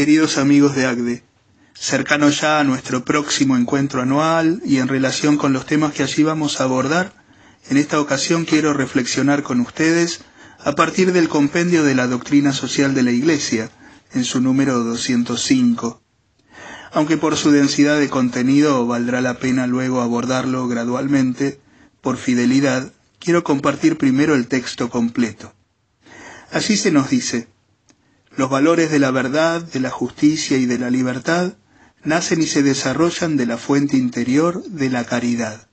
Queridos amigos de ACDE, cercano ya a nuestro próximo encuentro anual y en relación con los temas que allí vamos a abordar, en esta ocasión quiero reflexionar con ustedes a partir del compendio de la doctrina social de la Iglesia, en su número 205. Aunque por su densidad de contenido valdrá la pena luego abordarlo gradualmente, por fidelidad, quiero compartir primero el texto completo. Así se nos dice, los valores de la verdad, de la justicia y de la libertad nacen y se desarrollan de la fuente interior de la caridad.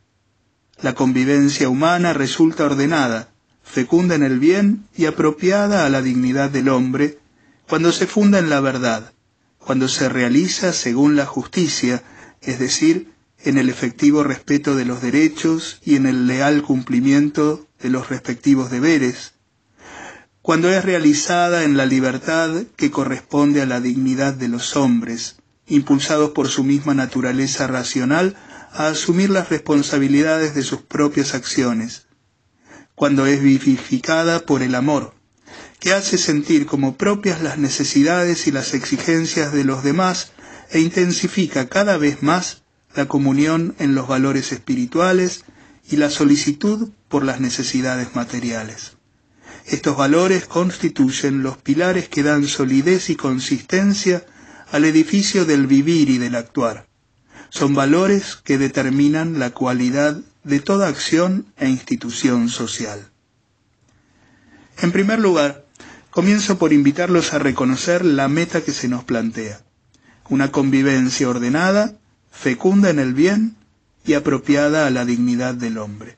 La convivencia humana resulta ordenada, fecunda en el bien y apropiada a la dignidad del hombre, cuando se funda en la verdad, cuando se realiza según la justicia, es decir, en el efectivo respeto de los derechos y en el leal cumplimiento de los respectivos deberes, cuando es realizada en la libertad que corresponde a la dignidad de los hombres, impulsados por su misma naturaleza racional a asumir las responsabilidades de sus propias acciones, cuando es vivificada por el amor, que hace sentir como propias las necesidades y las exigencias de los demás e intensifica cada vez más la comunión en los valores espirituales y la solicitud por las necesidades materiales. Estos valores constituyen los pilares que dan solidez y consistencia al edificio del vivir y del actuar. Son valores que determinan la cualidad de toda acción e institución social. En primer lugar, comienzo por invitarlos a reconocer la meta que se nos plantea, una convivencia ordenada, fecunda en el bien y apropiada a la dignidad del hombre.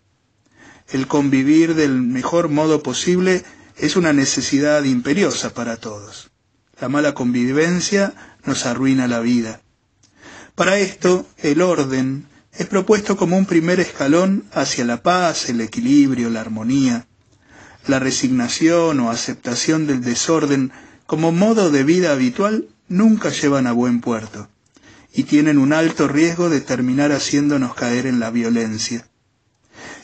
El convivir del mejor modo posible es una necesidad imperiosa para todos. La mala convivencia nos arruina la vida. Para esto, el orden es propuesto como un primer escalón hacia la paz, el equilibrio, la armonía. La resignación o aceptación del desorden como modo de vida habitual nunca llevan a buen puerto y tienen un alto riesgo de terminar haciéndonos caer en la violencia.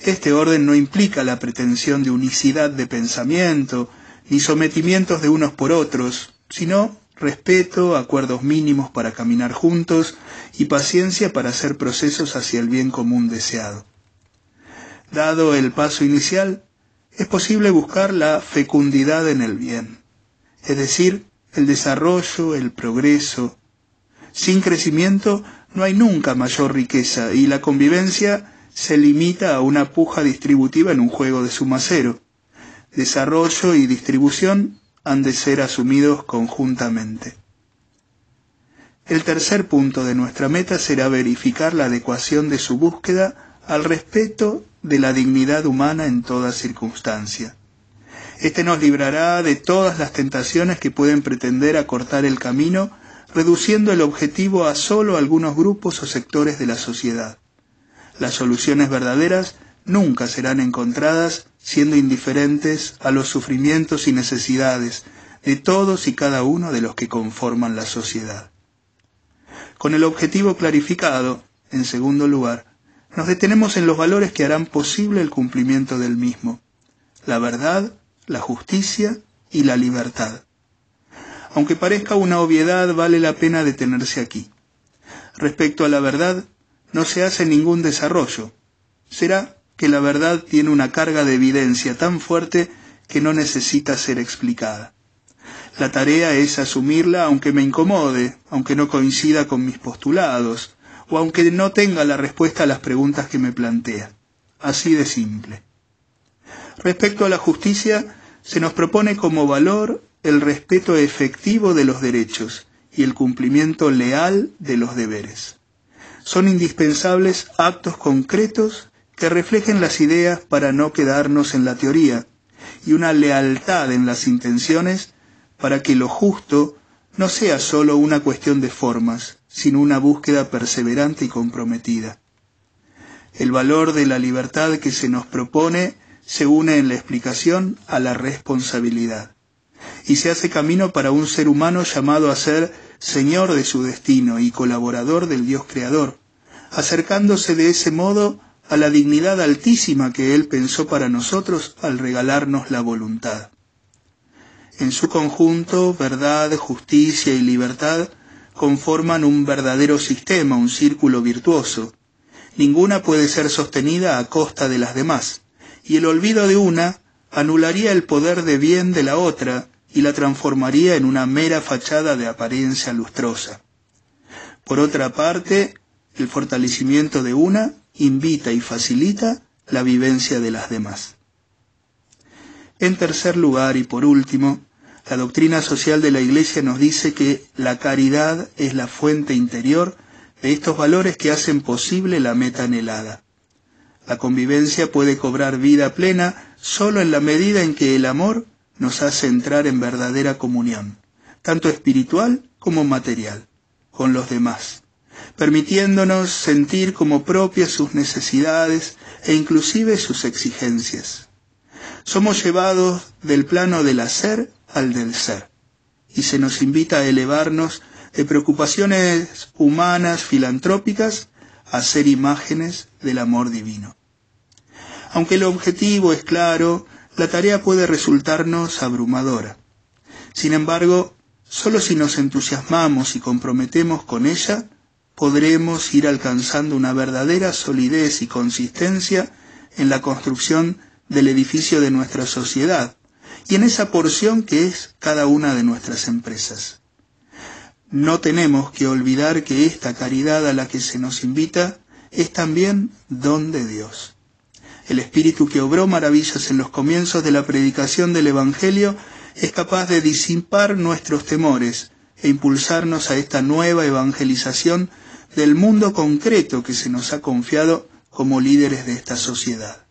Este orden no implica la pretensión de unicidad de pensamiento, ni sometimientos de unos por otros, sino respeto, acuerdos mínimos para caminar juntos y paciencia para hacer procesos hacia el bien común deseado. Dado el paso inicial, es posible buscar la fecundidad en el bien, es decir, el desarrollo, el progreso. Sin crecimiento no hay nunca mayor riqueza y la convivencia se limita a una puja distributiva en un juego de suma cero. Desarrollo y distribución han de ser asumidos conjuntamente. El tercer punto de nuestra meta será verificar la adecuación de su búsqueda al respeto de la dignidad humana en toda circunstancia. Este nos librará de todas las tentaciones que pueden pretender acortar el camino, reduciendo el objetivo a solo algunos grupos o sectores de la sociedad. Las soluciones verdaderas nunca serán encontradas siendo indiferentes a los sufrimientos y necesidades de todos y cada uno de los que conforman la sociedad. Con el objetivo clarificado, en segundo lugar, nos detenemos en los valores que harán posible el cumplimiento del mismo, la verdad, la justicia y la libertad. Aunque parezca una obviedad, vale la pena detenerse aquí. Respecto a la verdad, no se hace ningún desarrollo. Será que la verdad tiene una carga de evidencia tan fuerte que no necesita ser explicada. La tarea es asumirla aunque me incomode, aunque no coincida con mis postulados, o aunque no tenga la respuesta a las preguntas que me plantea. Así de simple. Respecto a la justicia, se nos propone como valor el respeto efectivo de los derechos y el cumplimiento leal de los deberes. Son indispensables actos concretos que reflejen las ideas para no quedarnos en la teoría, y una lealtad en las intenciones para que lo justo no sea sólo una cuestión de formas, sino una búsqueda perseverante y comprometida. El valor de la libertad que se nos propone se une en la explicación a la responsabilidad, y se hace camino para un ser humano llamado a ser señor de su destino y colaborador del Dios Creador, acercándose de ese modo a la dignidad altísima que Él pensó para nosotros al regalarnos la voluntad. En su conjunto, verdad, justicia y libertad conforman un verdadero sistema, un círculo virtuoso. Ninguna puede ser sostenida a costa de las demás, y el olvido de una anularía el poder de bien de la otra y la transformaría en una mera fachada de apariencia lustrosa. Por otra parte, el fortalecimiento de una invita y facilita la vivencia de las demás. En tercer lugar y por último, la doctrina social de la Iglesia nos dice que la caridad es la fuente interior de estos valores que hacen posible la meta anhelada. La convivencia puede cobrar vida plena solo en la medida en que el amor nos hace entrar en verdadera comunión, tanto espiritual como material, con los demás, permitiéndonos sentir como propias sus necesidades e inclusive sus exigencias. Somos llevados del plano del hacer al del ser, y se nos invita a elevarnos de preocupaciones humanas filantrópicas a ser imágenes del amor divino. Aunque el objetivo es claro, la tarea puede resultarnos abrumadora. Sin embargo, solo si nos entusiasmamos y comprometemos con ella, podremos ir alcanzando una verdadera solidez y consistencia en la construcción del edificio de nuestra sociedad y en esa porción que es cada una de nuestras empresas. No tenemos que olvidar que esta caridad a la que se nos invita es también don de Dios. El Espíritu que obró maravillas en los comienzos de la predicación del Evangelio es capaz de disipar nuestros temores e impulsarnos a esta nueva evangelización del mundo concreto que se nos ha confiado como líderes de esta sociedad.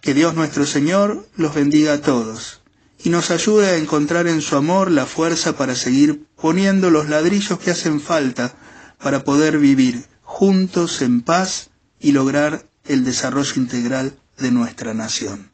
Que Dios nuestro Señor los bendiga a todos y nos ayude a encontrar en su amor la fuerza para seguir poniendo los ladrillos que hacen falta para poder vivir juntos en paz y lograr el desarrollo integral de nuestra nación.